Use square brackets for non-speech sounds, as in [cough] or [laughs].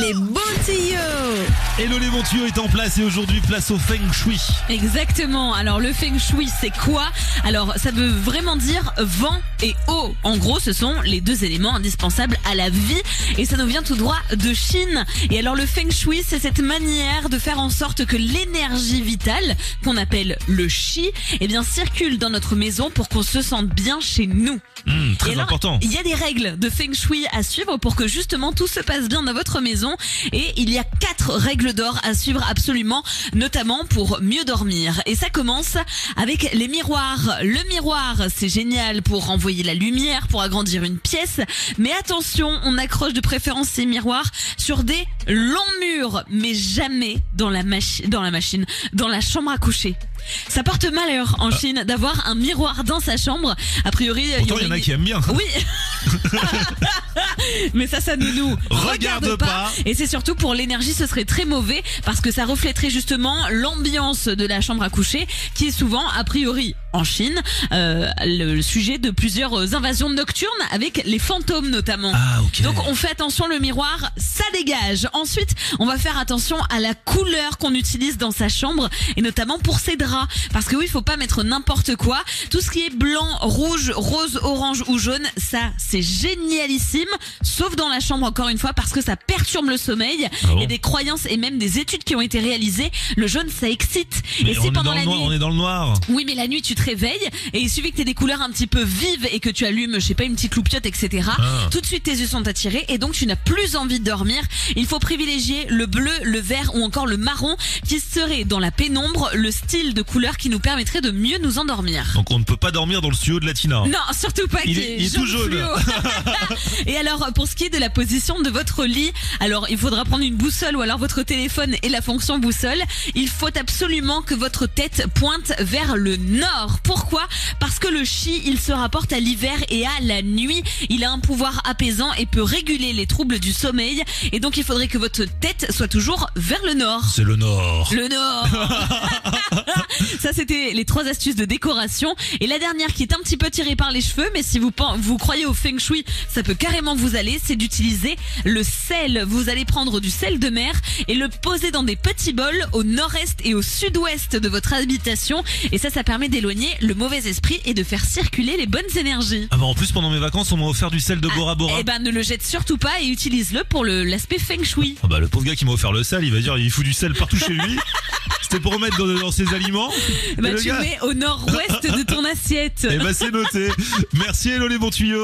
Les bons tuyaux Hello les est en place et aujourd'hui place au Feng Shui. Exactement. Alors le Feng Shui, c'est quoi? Alors ça veut vraiment dire vent et eau. En gros, ce sont les deux éléments indispensables à la vie et ça nous vient tout droit de Chine. Et alors le Feng Shui, c'est cette manière de faire en sorte que l'énergie vitale, qu'on appelle le Chi, eh bien circule dans notre maison pour qu'on se sente bien chez nous. Hmm, très Et important. Il y a des règles de Feng Shui à suivre pour que justement tout se passe bien dans votre maison. Et il y a quatre règles d'or à suivre absolument, notamment pour mieux dormir. Et ça commence avec les miroirs. Le miroir, c'est génial pour renvoyer la lumière, pour agrandir une pièce. Mais attention, on accroche de préférence ces miroirs sur des longs murs, mais jamais dans la, machi- dans la machine, dans la chambre à coucher. Ça porte malheur en Chine d'avoir un miroir dans sa chambre. A priori, il y Pourtant, il y en a qui aiment bien. oui. [laughs] [laughs] Mais ça, ça ne nous Regarde regarde, pas. pas. Et c'est surtout pour l'énergie, ce serait très mauvais parce que ça reflèterait justement l'ambiance de la chambre à coucher, qui est souvent, a priori, en Chine, euh, le sujet de plusieurs invasions nocturnes avec les fantômes notamment. Ah ok. Donc on fait attention, le miroir, ça dégage. Ensuite, on va faire attention à la couleur qu'on utilise dans sa chambre et notamment pour ses draps. Parce que oui, il faut pas mettre n'importe quoi. Tout ce qui est blanc, rouge, rose, orange ou jaune, ça c'est génialissime. Sauf dans la chambre encore une fois parce que ça perturbe le sommeil. Ah bon a des croyances et même des études qui ont été réalisées. Le jaune ça excite. Mais et si pendant la noir, nuit on est dans le noir. oui, mais la nuit, tu te réveilles et il suffit que tu aies des couleurs un petit peu vives et que tu allumes, je sais pas, une petite loupiote, etc. Ah. Tout de suite, tes yeux sont attirés et donc tu n'as plus envie de dormir. Il faut privilégier le bleu, le vert ou encore le marron qui serait dans la pénombre le style de couleur qui nous permettrait de mieux nous endormir. Donc on ne peut pas dormir dans le studio de Latina. Non, surtout pas Il est- il est tout jaune. [laughs] et alors, pour ce qui est de la position de votre lit, alors il faudra prendre une boussole ou alors votre téléphone et la fonction boussole. Il faut absolument que votre tête pointe vers le nord. Pourquoi? Parce que le chi, il se rapporte à l'hiver et à la nuit. Il a un pouvoir apaisant et peut réguler les troubles du sommeil. Et donc, il faudrait que votre tête soit toujours vers le nord. C'est le nord. Le Nord [laughs] Ça c'était les trois astuces de décoration et la dernière qui est un petit peu tirée par les cheveux mais si vous vous croyez au feng shui ça peut carrément vous aller c'est d'utiliser le sel vous allez prendre du sel de mer et le poser dans des petits bols au nord-est et au sud-ouest de votre habitation et ça ça permet d'éloigner le mauvais esprit et de faire circuler les bonnes énergies Ah bah en plus pendant mes vacances on m'a offert du sel de Bora Bora. eh ben ne le jette surtout pas et utilise-le pour l'aspect feng shui Ah bah le pauvre gars qui m'a offert le sel, il va dire il fout du sel partout chez lui. [laughs] C'était pour remettre dans, dans ses aliments. bah, le tu gars- mets au nord-ouest de ton assiette [laughs] Eh bah c'est noté. Merci Hello les bons tuyaux.